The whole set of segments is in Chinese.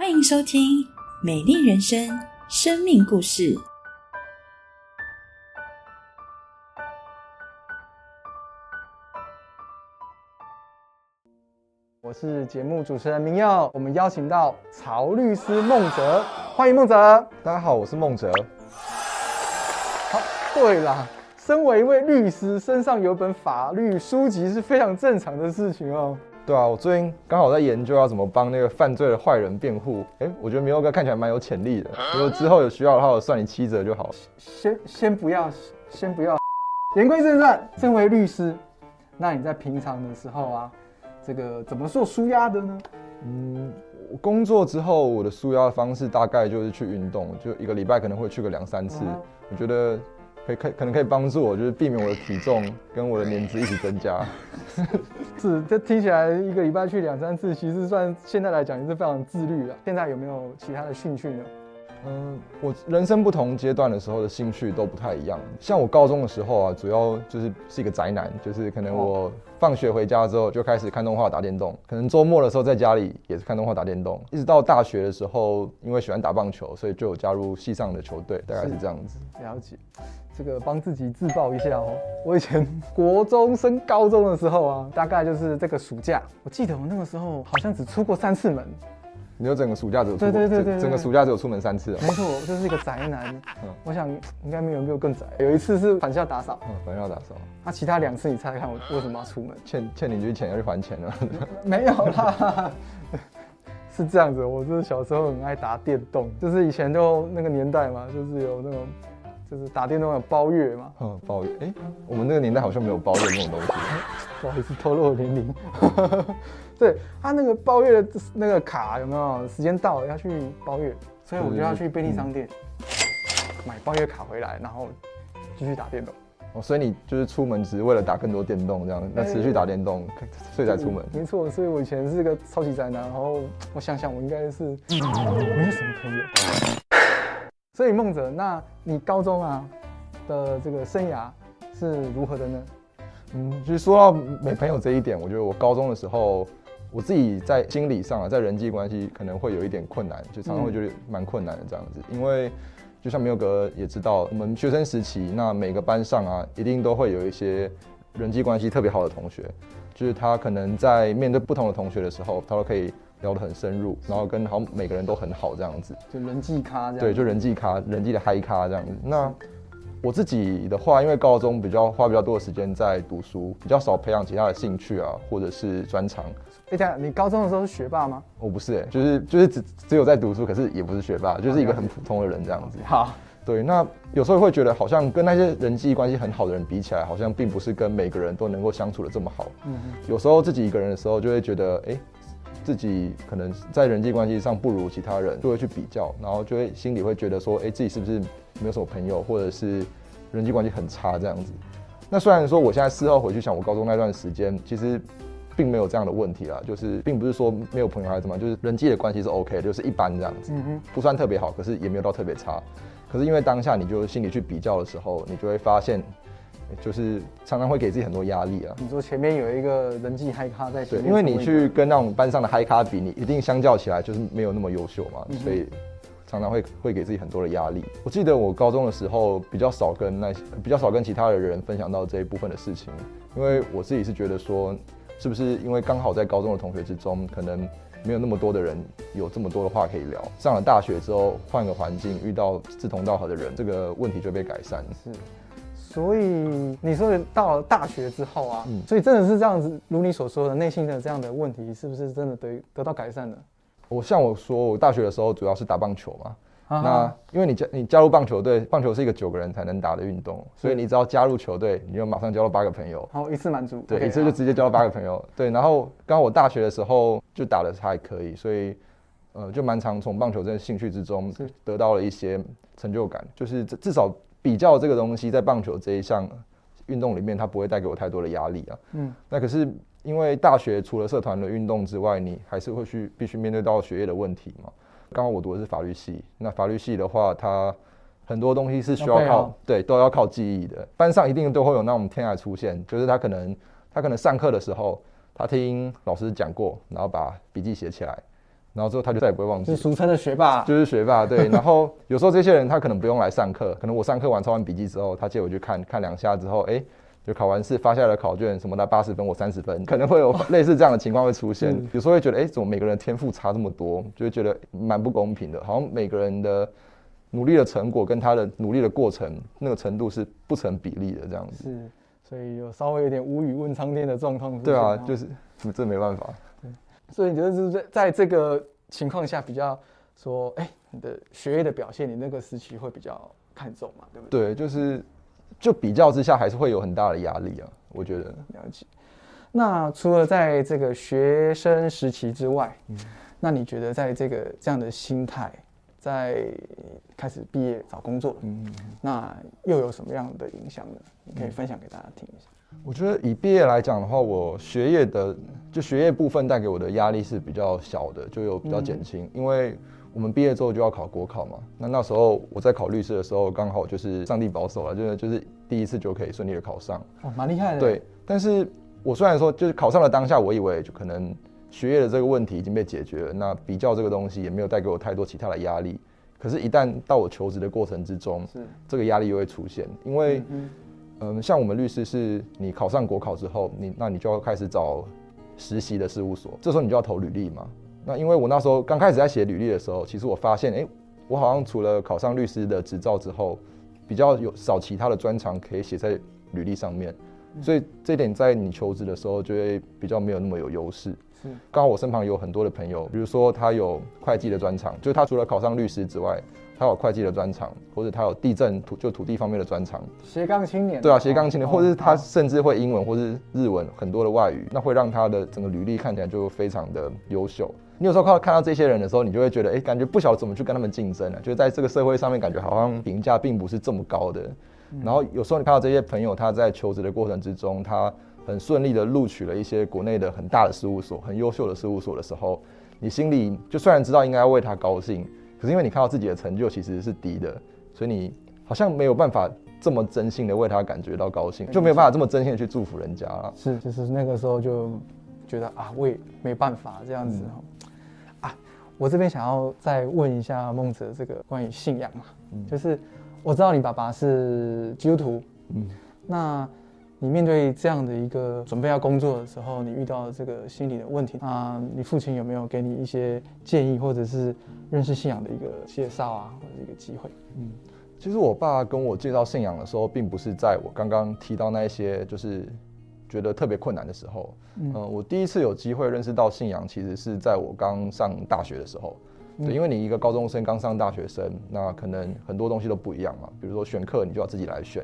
欢迎收听《美丽人生》生命故事。我是节目主持人明耀，我们邀请到曹律师孟哲，欢迎孟哲。大家好，我是孟哲。好，对啦，身为一位律师，身上有本法律书籍是非常正常的事情哦。对啊，我最近刚好在研究要怎么帮那个犯罪的坏人辩护。哎，我觉得明佑哥看起来蛮有潜力的。如果之后有需要的话，我算你七折就好。先先不要，先不要。言归正传，身为律师，那你在平常的时候啊？这个怎么做舒压的呢？嗯，我工作之后，我的舒压的方式大概就是去运动，就一个礼拜可能会去个两三次。我觉得可以，可可能可以帮助我，就是避免我的体重跟我的年资一起增加。是，这听起来一个礼拜去两三次，其实算现在来讲也是非常自律了。现在有没有其他的兴趣呢？嗯，我人生不同阶段的时候的兴趣都不太一样。像我高中的时候啊，主要就是是一个宅男，就是可能我放学回家之后就开始看动画、打电动。可能周末的时候在家里也是看动画、打电动。一直到大学的时候，因为喜欢打棒球，所以就有加入系上的球队，大概是这样子。了解，这个帮自己自爆一下哦。我以前国中升高中的时候啊，大概就是这个暑假，我记得我那个时候好像只出过三次门。你就整个暑假只有出对对对对，整个暑假只有出门三次啊没错，我就是一个宅男。嗯，我想应该没有没有更宅。有一次是返校打扫。嗯，返校打扫。那其他两次你猜猜看我为什么要出门？欠欠邻居钱要去还钱了？没有啦，是这样子。我就是小时候很爱打电动，就是以前就那个年代嘛，就是有那种就是打电动有包月嘛。嗯，包月。哎，我们那个年代好像没有包月那种东西。不好意思，透露年龄。对他那个包月的那个卡有没有？时间到了要去包月，所以我就要去便利商店买包月卡回来，然后继续打电动。哦，所以你就是出门只是为了打更多电动这样？那持续打电动，所以才出门？没错，所以我以前是个超级宅男。然后我想想，我应该是没有什么朋友。所以梦泽，那你高中啊的这个生涯是如何的呢？嗯，其实说到没朋友这一点，我觉得我高中的时候。我自己在心理上啊，在人际关系可能会有一点困难，就常常会觉得蛮困难的这样子。因为就像没有哥也知道，我们学生时期，那每个班上啊，一定都会有一些人际关系特别好的同学，就是他可能在面对不同的同学的时候，他都可以聊得很深入，然后跟好每个人都很好这样子。就人际咖这样。对，就人际咖，人际的嗨咖这样子。那我自己的话，因为高中比较花比较多的时间在读书，比较少培养其他的兴趣啊，或者是专长。哎，这样你高中的时候是学霸吗？我不是，哎，就是就是只只有在读书，可是也不是学霸，就是一个很普通的人这样子。好，对，那有时候会觉得好像跟那些人际关系很好的人比起来，好像并不是跟每个人都能够相处的这么好。嗯嗯。有时候自己一个人的时候，就会觉得，哎，自己可能在人际关系上不如其他人，就会去比较，然后就会心里会觉得说，哎，自己是不是没有什么朋友，或者是人际关系很差这样子。那虽然说我现在事后回去想，我高中那段时间其实。并没有这样的问题啦，就是并不是说没有朋友还是怎么，就是人际的关系是 OK，就是一般这样子，不算特别好，可是也没有到特别差。可是因为当下你就心里去比较的时候，你就会发现，就是常常会给自己很多压力啊。你说前面有一个人际嗨咖在，对，因为你去跟那种班上的嗨咖比，你一定相较起来就是没有那么优秀嘛，所以常常会会给自己很多的压力。我记得我高中的时候比较少跟那些比较少跟其他的人分享到这一部分的事情，因为我自己是觉得说。是不是因为刚好在高中的同学之中，可能没有那么多的人有这么多的话可以聊？上了大学之后，换个环境，遇到志同道合的人，这个问题就被改善。是，所以你说到了大学之后啊，所以真的是这样子，如你所说的，内心的这样的问题，是不是真的得得到改善了？我像我说，我大学的时候主要是打棒球嘛。那因为你加你加入棒球队，棒球是一个九个人才能打的运动，所以你只要加入球队，你就马上交了八个朋友。好，一次满足。对，一次就直接交了八个朋友。对，然后刚我大学的时候就打的还可以，所以呃就蛮常从棒球这个兴趣之中得到了一些成就感，就是至少比较这个东西在棒球这一项运动里面，它不会带给我太多的压力啊。嗯。那可是因为大学除了社团的运动之外，你还是会去必须面对到学业的问题嘛。刚刚我读的是法律系，那法律系的话，它很多东西是需要靠对，都要靠记忆的。班上一定都会有那种天才出现，就是他可能他可能上课的时候，他听老师讲过，然后把笔记写起来，然后之后他就再也不会忘记就是。俗称的学霸。就是学霸，对。然后有时候这些人他可能不用来上课，可能我上课完抄完笔记之后，他借我去看看两下之后，哎，就考完试发下来的考卷什么的八十分，我三十分，可能会有 类似这样的情况会出现。有时候会觉得，哎，怎么每个人的天赋差这么多，就会觉得蛮不公平的，好像每个人的努力的成果跟他的努力的过程那个程度是不成比例的这样子。是，所以有稍微有点无语问苍天的状况。对啊，哦就是这没办法。所以你觉得是在在这个情况下比较说，哎、你的学业的表现，你那个时期会比较看重嘛，对不对？对，就是就比较之下还是会有很大的压力啊，我觉得。了解。那除了在这个学生时期之外，嗯那你觉得在这个这样的心态，在开始毕业找工作，嗯，那又有什么样的影响呢？你可以分享给大家听一下。我觉得以毕业来讲的话，我学业的就学业部分带给我的压力是比较小的，就有比较减轻，因为我们毕业之后就要考国考嘛。那那时候我在考律师的时候，刚好就是上帝保守了，就是就是第一次就可以顺利的考上。哦，蛮厉害的。对，但是我虽然说就是考上了当下，我以为就可能学业的这个问题已经被解决了，那比较这个东西也没有带给我太多其他的压力。可是，一旦到我求职的过程之中，是，这个压力又会出现，因为嗯嗯，像我们律师是，你考上国考之后，你那你就要开始找实习的事务所，这时候你就要投履历嘛。那因为我那时候刚开始在写履历的时候，其实我发现，哎、我好像除了考上律师的执照之后，比较有少其他的专长可以写在履历上面，所以这点在你求职的时候就会比较没有那么有优势。是刚好我身旁有很多的朋友，比如说他有会计的专长，就是他除了考上律师之外，他有会计的专长，或者他有地震土就土地方面的专长。斜杠青年。对啊，斜杠青年，哦或者是他甚至会英文或是日文很多的外语，那会让他的整个履历看起来就非常的优秀。你有时候看到看到这些人的时候，你就会觉得，哎、感觉不晓得怎么去跟他们竞争啊，就是在这个社会上面，感觉好像评价并不是这么高的。然后有时候你看到这些朋友，他在求职的过程之中，他很顺利的录取了一些国内的很大的事务所、很优秀的事务所的时候，你心里就虽然知道应该要为他高兴，可是因为你看到自己的成就其实是低的，所以你好像没有办法这么真心的为他感觉到高兴，就没有办法这么真心的去祝福人家了。是，就是那个时候就觉得啊，我也没办法这样子。啊，我这边想要再问一下孟哲这个关于信仰嘛，嗯。就是我知道你爸爸是基督徒，嗯，那你面对这样的一个准备要工作的时候，你遇到这个心理的问题，那你父亲有没有给你一些建议，或者是认识信仰的一个介绍啊，或者是一个机会？嗯其实我爸跟我介绍信仰的时候，并不是在我刚刚提到那一些就是觉得特别困难的时候。嗯、我第一次有机会认识到信仰，其实是在我刚上大学的时候。对，因为你一个高中生刚上大学生，那可能很多东西都不一样嘛。比如说选课，你就要自己来选。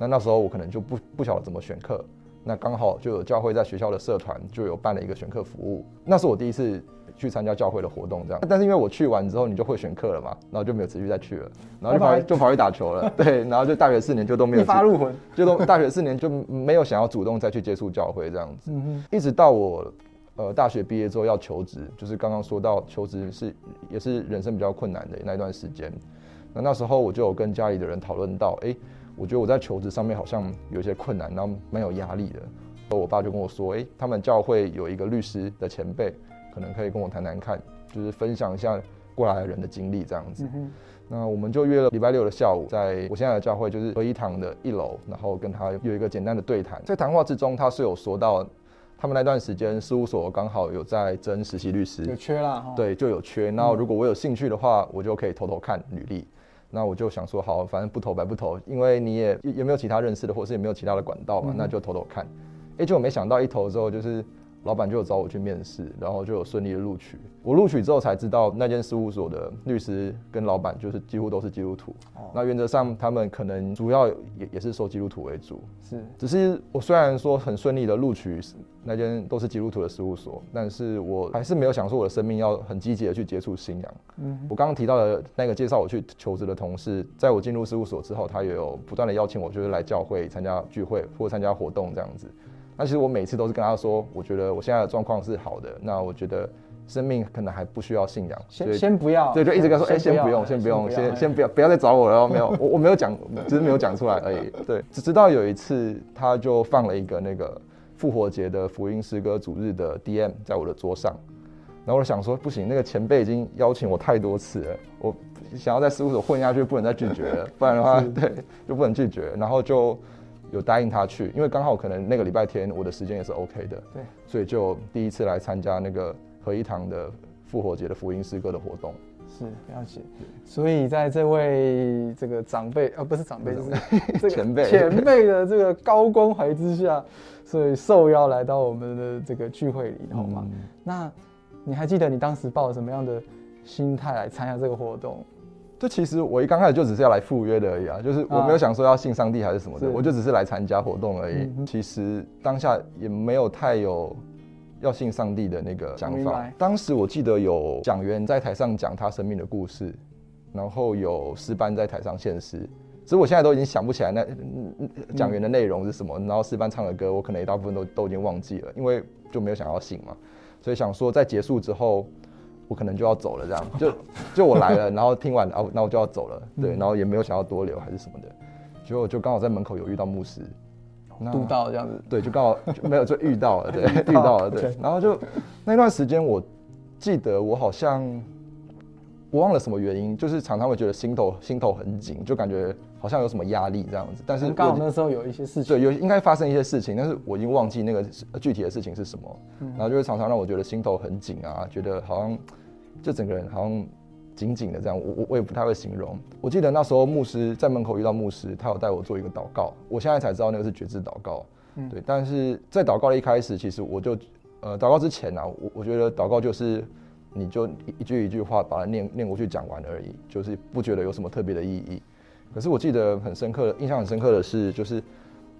那那时候我可能就不不晓得怎么选课。那刚好就有教会在学校的社团就有办了一个选课服务，那是我第一次去参加教会的活动，这样。但是因为我去完之后，你就会选课了嘛，然后就没有持续再去了，然后就跑去就跑去打球了，对，然后就大学四年就都没有一发入魂。就都大学四年就没有想要主动再去接触教会这样子，一直到我呃大学毕业之后要求职，就是刚刚说到求职是也是人生比较困难的那一段时间。那那时候我就有跟家里的人讨论到，哎、我觉得我在求职上面好像有一些困难，然后蛮有压力的。我爸就跟我说，哎、他们教会有一个律师的前辈，可能可以跟我谈谈看，就是分享一下过来人的经历这样子。嗯，那我们就约了礼拜六的下午，在我现在的教会就是合一堂的一楼，然后跟他有一个简单的对谈。在谈话之中，他是有说到，他们那段时间事务所刚好有在征实习律师有，缺啦哈。，对，就有缺。然后如果我有兴趣的话，我就可以偷偷看履历。那我就想说，好，反正不投白不投，因为你也也也没有其他认识的，或是也没有其他的管道嘛，那就投投看。哎、结果没想到一投之后，就是老板就有找我去面试，然后就有顺利的录取。我录取之后才知道，那间事务所的律师跟老板就是几乎都是基督徒。那原则上他们可能主要也也是收基督徒为主。是只是我虽然说很顺利的录取那间都是基督徒的事务所，但是我还是没有想说我的生命要很积极的去接触信仰。嗯我刚刚提到的那个介绍我去求职的同事，在我进入事务所之后，他也有不断的邀请我，就是来教会参加聚会或参加活动这样子。那其实我每次都是跟他说，我觉得我现在的状况是好的，那我觉得生命可能还不需要信仰，先先不要，对，就一直跟他说，哎、先不用，先不用，先先不要，不要再找我了，没有，我我没有讲，只是没有讲出来而已。对，只知道有一次，他就放了一个那个复活节的福音诗歌主日的 DM 在我的桌上，然后我想说，不行，那个前辈已经邀请我太多次了，我想要在事务所混下去，不能再拒绝了，不然的话，对，就不能拒绝。然后就有答应他去，因为刚好可能那个礼拜天我的时间也是 OK 的，对，所以就第一次来参加那个合一堂的复活节的福音诗歌的活动。是了解，所以在这位这个长辈，呃，不是长辈，就是这个前辈前辈的这个高关怀之下，所以受邀来到我们的这个聚会里头嘛。嗯那你还记得你当时抱着什么样的心态来参加这个活动？这其实我一刚开始就只是要来赴约的而已啊，就是我没有想说要信上帝还是什么的，是我就只是来参加活动而已。嗯其实当下也没有太有要信上帝的那个想法。当时我记得有讲员在台上讲他生命的故事，然后有诗班在台上献诗。其实我现在都已经想不起来那讲员的内容是什么，然后诗班唱的歌，我可能一大部分都都已经忘记了，因为就没有想要信嘛，所以想说在结束之后，我可能就要走了，这样。就就我来了，然后听完，哦，那我就要走了，对，然后也没有想要多留还是什么的，结果就刚好在门口有遇到牧师，那督导这样子，对，就刚好就没有就遇到了，对，遇到了，对。然后就那段时间，我记得我好像我忘了什么原因，就是常常会觉得心头心头很紧，就感觉好像有什么压力这样子。但是刚好那时候有一些事情，对有应该发生一些事情，但是我已经忘记那个具体的事情是什么，然后就会常常让我觉得心头很紧啊，觉得好像就整个人好像紧紧的这样，我我我也不太会形容。我记得那时候牧师在门口遇到牧师，他有带我做一个祷告，我现在才知道那个是觉知祷告。嗯对，但是在祷告的一开始，其实我就呃祷告之前啊，我我觉得祷告就是你就一一句一句话把它念念过去讲完而已，就是不觉得有什么特别的意义。可是我记得很深刻的印象很深刻的是，就是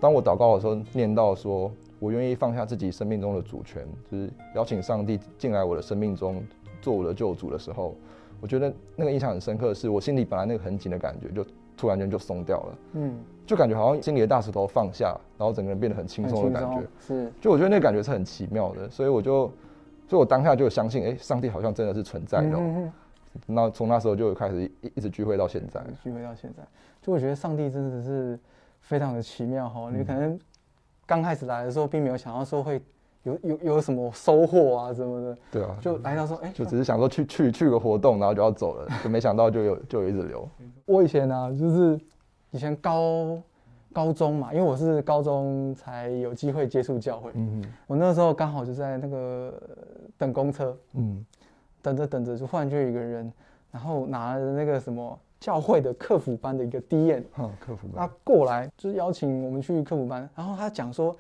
当我祷告的时候念到说，我愿意放下自己生命中的主权，就是邀请上帝进来我的生命中做我的救主的时候，我觉得那个印象很深刻的是，我心里本来那个很紧的感觉就突然间就松掉了，嗯，就感觉好像心里的大石头放下，然后整个人变得很轻松的感觉。是，就我觉得那个感觉是很奇妙的，所以我就，所以我当下就相信，哎、上帝好像真的是存在的、哦。嗯嗯那从那时候就开始一一直聚会到现在。嗯聚会到现在，就我觉得上帝真的是非常的奇妙哈，你可能刚开始来的时候并没有想到说会有有有什么收获啊什么的，对啊，就来到说，哎、就只是想说去去去个活动，然后就要走了，就没想到就有就有一直留。我以前呢、就是以前高高中嘛，因为我是高中才有机会接触教会，嗯我那时候刚好就在那个等公车，嗯。等着等着，就忽然就有一个人，然后拿了那个什么教会的客服班的一个 D N，嗯，客服班。他过来就是邀请我们去客服班，然后他讲说，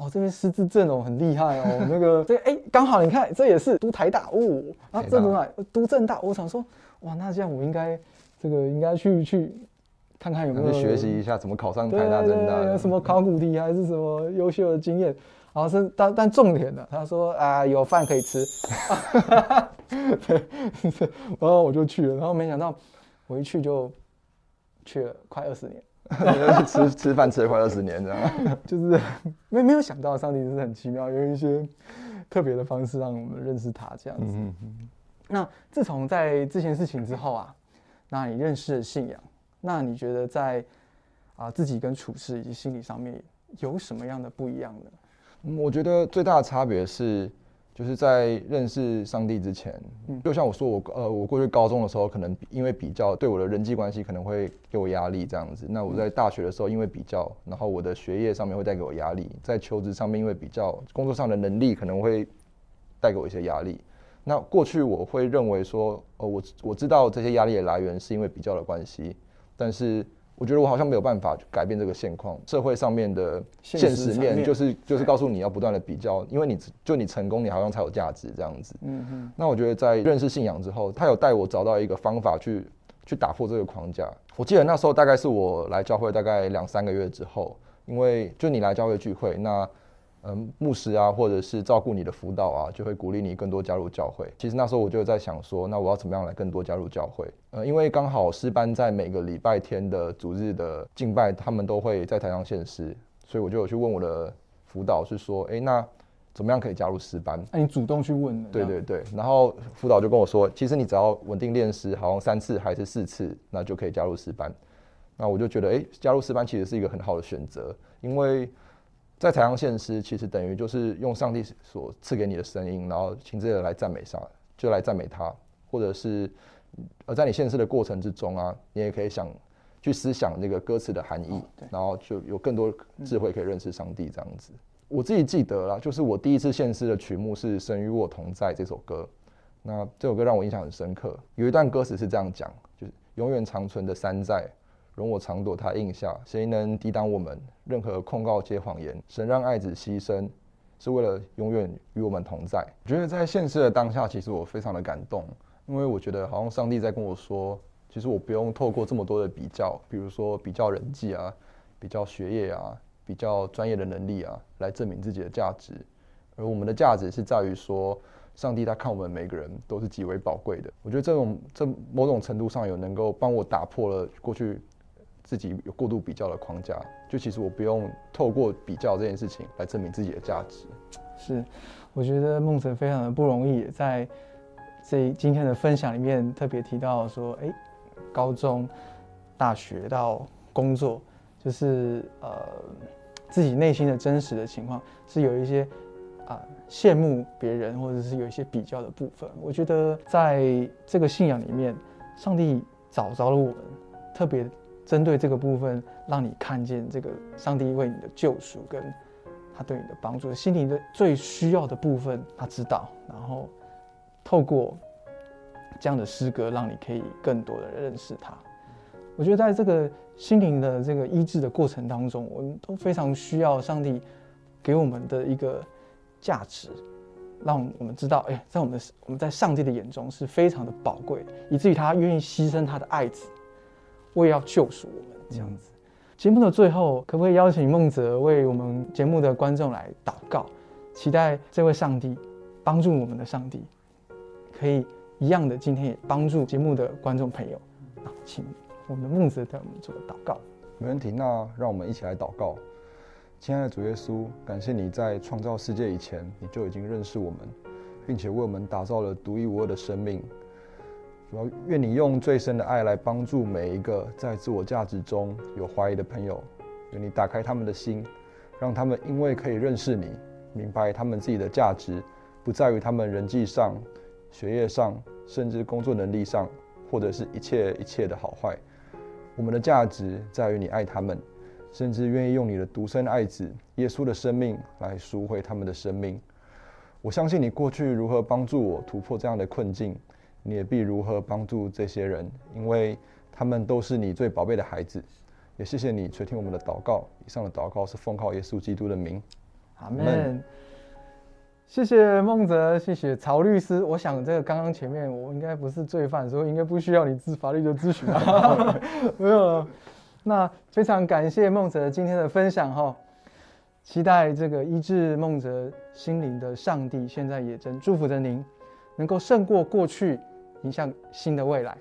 哦这边师资阵容很厉害哦，那个这哎刚好你看这也是都台大哦，啊这读哪读正大，我想说哇那这样我应该这个应该去去看看有没有学习一下怎么考上台大、对政大什么考古题还是什么优秀的经验，然后是但但重点的，他说啊有饭可以吃，对，然后我就去了，然后没想到我一去就去了快二十年，吃吃饭吃了快二十年这样。就是没没有想到上帝是很奇妙，有一些特别的方式让我们认识他这样子。嗯嗯那自从在这件事情之后啊，那你认识了信仰，那你觉得在啊、自己跟处事以及心理上面有什么样的不一样呢？嗯，我觉得最大的差别是，就是在认识上帝之前，嗯就像我说我呃我过去高中的时候，可能因为比较对我的人际关系可能会给我压力这样子。那我在大学的时候因为比较，然后我的学业上面会带给我压力，在求职上面因为比较，工作上的能力可能会带给我一些压力。那过去我会认为说，呃，我我知道这些压力的来源是因为比较的关系，但是我觉得我好像没有办法去改变这个现况。社会上面的现现实面就是就是告诉你要不断的比较，因为你就你成功，你好像才有价值这样子。嗯嗯那我觉得在认识信仰之后，他有带我找到一个方法去去打破这个框架。我记得那时候大概是我来教会大概两三个月之后，因为就你来教会聚会，那嗯牧师啊或者是照顾你的辅导啊，就会鼓励你更多加入教会。其实那时候我就在想说，那我要怎么样来更多加入教会？呃，因为刚好诗班在每个礼拜天的主日的敬拜，他们都会在台上献诗，所以我就有去问我的辅导，是说，诶，那怎么样可以加入诗班？那你主动去问的，对对对，然后辅导就跟我说，其实你只要稳定练诗，好像三次还是四次，那就可以加入诗班。那我就觉得，哎，加入诗班其实是一个很好的选择，因为在台上献诗，其实等于就是用上帝所赐给你的声音，然后亲自的来赞美上就来赞美他，或者是呃在你献诗的过程之中啊，你也可以想去思想那个歌词的含义，然后就有更多智慧可以认识上帝这样子。我自己记得啦，就是我第一次献诗的曲目是《神与我同在》这首歌，那这首歌让我印象很深刻。有一段歌词是这样讲，就是永远长存的山寨。容我常躲他印下，谁能抵挡我们？任何控告皆谎言。神让爱子牺牲，是为了永远与我们同在。我觉得在现实的当下，其实我非常的感动，因为我觉得好像上帝在跟我说，其实我不用透过这么多的比较，比如说比较人际啊，比较学业啊，比较专业的能力啊，来证明自己的价值。而我们的价值是在于说，上帝他看我们每个人都是极为宝贵的。我觉得这种这某种程度上有能够帮我打破了过去。自己有过度比较的框架，就其实我不用透过比较这件事情来证明自己的价值。是，我觉得梦辰非常的不容易，在这今天的分享里面特别提到说，哎，高中、大学到工作，就是呃自己内心的真实的情况是有一些啊羡慕别人，或者是有一些比较的部分。我觉得在这个信仰里面，上帝找着了我们，特别。针对这个部分，让你看见这个上帝为你的救赎跟他对你的帮助，心灵的最需要的部分，他知道。然后透过这样的诗歌，让你可以更多的认识他。我觉得在这个心灵的这个医治的过程当中，我们都非常需要上帝给我们的一个价值，让我们知道，哎，在我们我们在上帝的眼中是非常的宝贵，以至于他愿意牺牲他的爱子。为要救赎我们这样子，节目的最后，可不可以邀请孟泽为我们节目的观众来祷告，期待这位上帝帮助我们的上帝，可以一样的今天也帮助节目的观众朋友。那请我们的孟泽带我们做个祷告。没问题，那让我们一起来祷告。亲爱的主耶稣，感谢你在创造世界以前，你就已经认识我们，并且为我们打造了独一无二的生命。主要愿你用最深的爱来帮助每一个在自我价值中有怀疑的朋友，愿你打开他们的心，让他们因为可以认识你，明白他们自己的价值不在于他们人际上、学业上，甚至工作能力上，或者是一切一切的好坏。我们的价值在于你爱他们，甚至愿意用你的独生爱子耶稣的生命来赎回他们的生命。我相信你过去如何帮助我突破这样的困境。你也必如何帮助这些人，因为他们都是你最宝贝的孩子。也谢谢你垂听我们的祷告。以上的祷告是奉靠耶稣基督的名。阿门。谢谢孟泽，谢谢曹律师。我想这个刚刚前面我应该不是罪犯，所以应该不需要你咨法律的咨询。没有。那非常感谢孟泽今天的分享哈。期待这个医治孟泽心灵的上帝，现在也正祝福着您。能够胜过过去，迎向新的未来。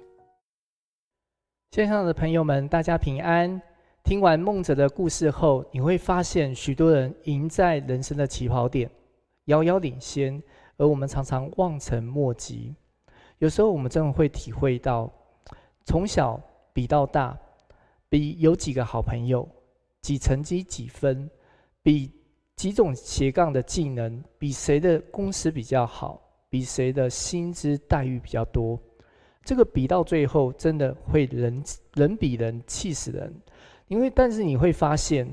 线上的朋友们，大家平安。听完孟哲的故事后，你会发现许多人赢在人生的起跑点，遥遥领先，而我们常常望尘莫及。有时候，我们真的会体会到，从小比到大，比有几个好朋友，几成绩几分，比几种斜杠的技能，比谁的公司比较好。比谁的薪资待遇比较多，这个比到最后真的会人人比人气死人，因为但是你会发现，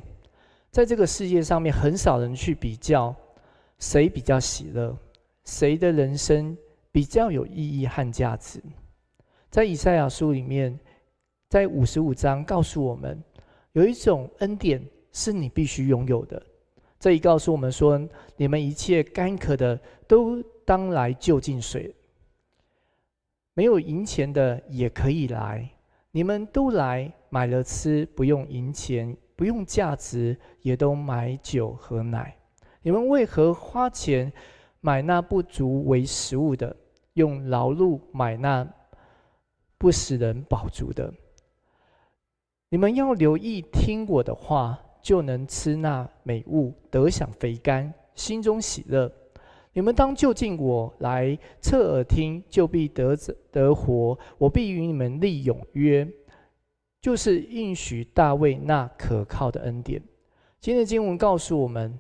在这个世界上面很少人去比较谁比较喜乐，谁的人生比较有意义和价值。在以赛亚书里面，在五十五章告诉我们，有一种恩典是你必须拥有的。这一告诉我们说，你们一切干渴的都。当来就近水，没有银钱的也可以来。你们都来买了吃，不用银钱，不用价值，也都买酒和奶。你们为何花钱买那不足为食物的，用劳碌买那不使人饱足的？你们要留意听我的话，就能吃那美物，得享肥甘，心中喜乐。你们当就近我来侧耳听，就必得得活。我必与你们立永约，就是应许大卫那可靠的恩典。今天的经文告诉我们，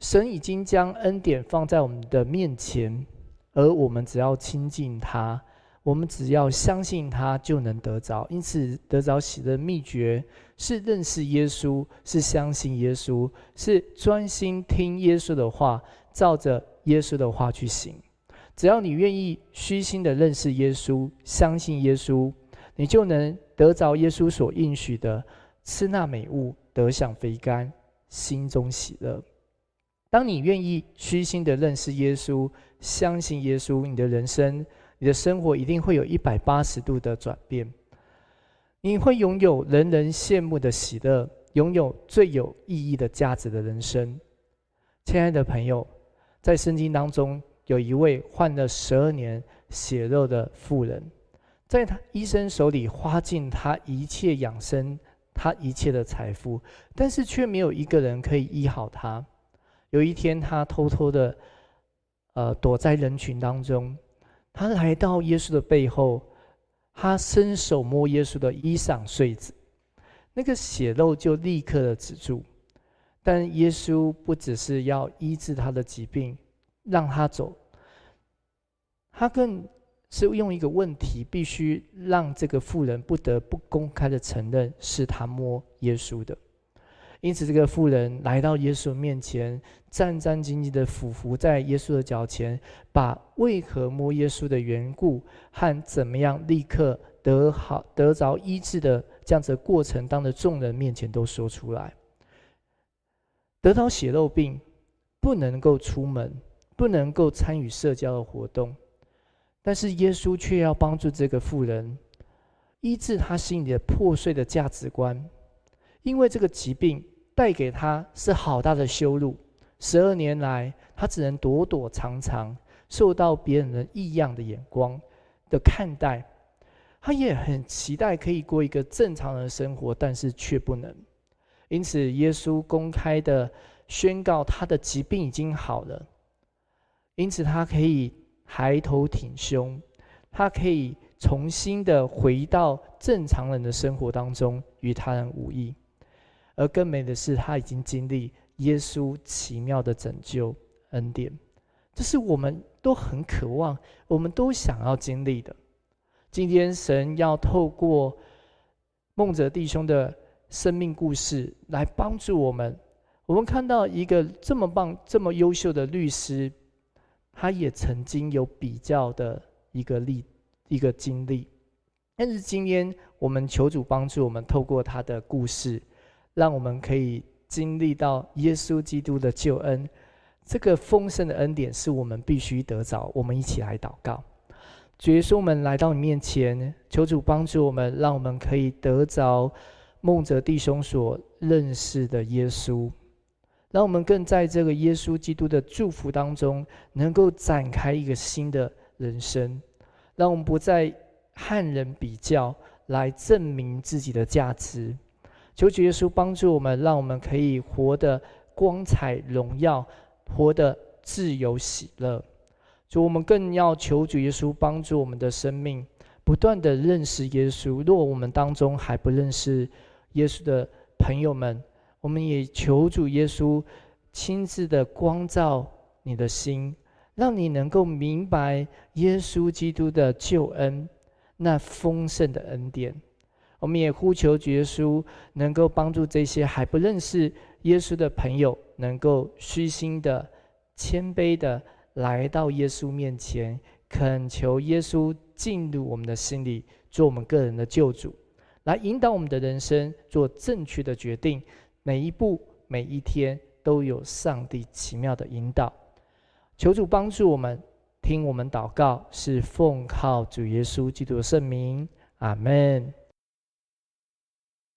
神已经将恩典放在我们的面前，而我们只要亲近他，我们只要相信他，就能得着。因此，得着喜的秘诀是认识耶稣，是相信耶稣，是专心听耶稣的话，照着耶稣的话去行。只要你愿意虚心的认识耶稣，相信耶稣，你就能得着耶稣所应许的，吃那美物，得享肥甘，心中喜乐。当你愿意虚心的认识耶稣，相信耶稣，你的人生、你的生活一定会有一百八十度的转变。你会拥有人人羡慕的喜乐，拥有最有意义的价值的人生。亲爱的朋友，在圣经当中有一位患了十二年血肉的妇人，在他医生手里花尽他一切养生、他一切的财富，但是却没有一个人可以医好他。有一天，他偷偷的，呃，躲在人群当中。他来到耶稣的背后，他伸手摸耶稣的衣裳穗子，那个血肉就立刻的止住。但耶稣不只是要医治他的疾病，让他走，他更是用一个问题，必须让这个妇人不得不公开的承认是他摸耶稣的。因此，这个妇人来到耶稣面前，战战兢兢的俯伏在耶稣的脚前，把为何摸耶稣的缘故和怎么样立刻得好得着医治的这样子的过程，当着众人面前都说出来。得到血肉病，不能够出门，不能够参与社交的活动，但是耶稣却要帮助这个妇人医治他心里的破碎的价值观，因为这个疾病。带给他是好大的羞辱。十二年来，他只能躲躲藏藏，受到别人的异样的眼光的看待。他也很期待可以过一个正常的生活，但是却不能。因此，耶稣公开的宣告他的疾病已经好了，因此他可以抬头挺胸，他可以重新的回到正常人的生活当中，与他人无异。而更美的是，他已经经历耶稣奇妙的拯救恩典，这是我们都很渴望，我们都想要经历的。今天神要透过孟泽弟兄的生命故事来帮助我们。我们看到一个这么棒、这么优秀的律师，他也曾经有比较的一个历、一个经历。但是今天我们求主帮助我们，透过他的故事。让我们可以经历到耶稣基督的救恩，这个丰盛的恩典是我们必须得着。我们一起来祷告，主耶稣我们来到你面前，求主帮助我们，让我们可以得着梦泽弟兄所认识的耶稣，让我们更在这个耶稣基督的祝福当中，能够展开一个新的人生，让我们不再和人比较来证明自己的价值。求主耶稣帮助我们，让我们可以活得光彩荣耀，活得自由喜乐。主，我们更要求主耶稣帮助我们的生命，不断的认识耶稣。若我们当中还不认识耶稣的朋友们，我们也求主耶稣亲自的光照你的心，让你能够明白耶稣基督的救恩，那丰盛的恩典。我们也呼求主耶稣能够帮助这些还不认识耶稣的朋友，能够虚心的、谦卑的来到耶稣面前，恳求耶稣进入我们的心里，做我们个人的救主，来引导我们的人生，做正确的决定。每一步、每一天都有上帝奇妙的引导。求主帮助我们，听我们祷告，是奉靠主耶稣基督的圣名。阿门。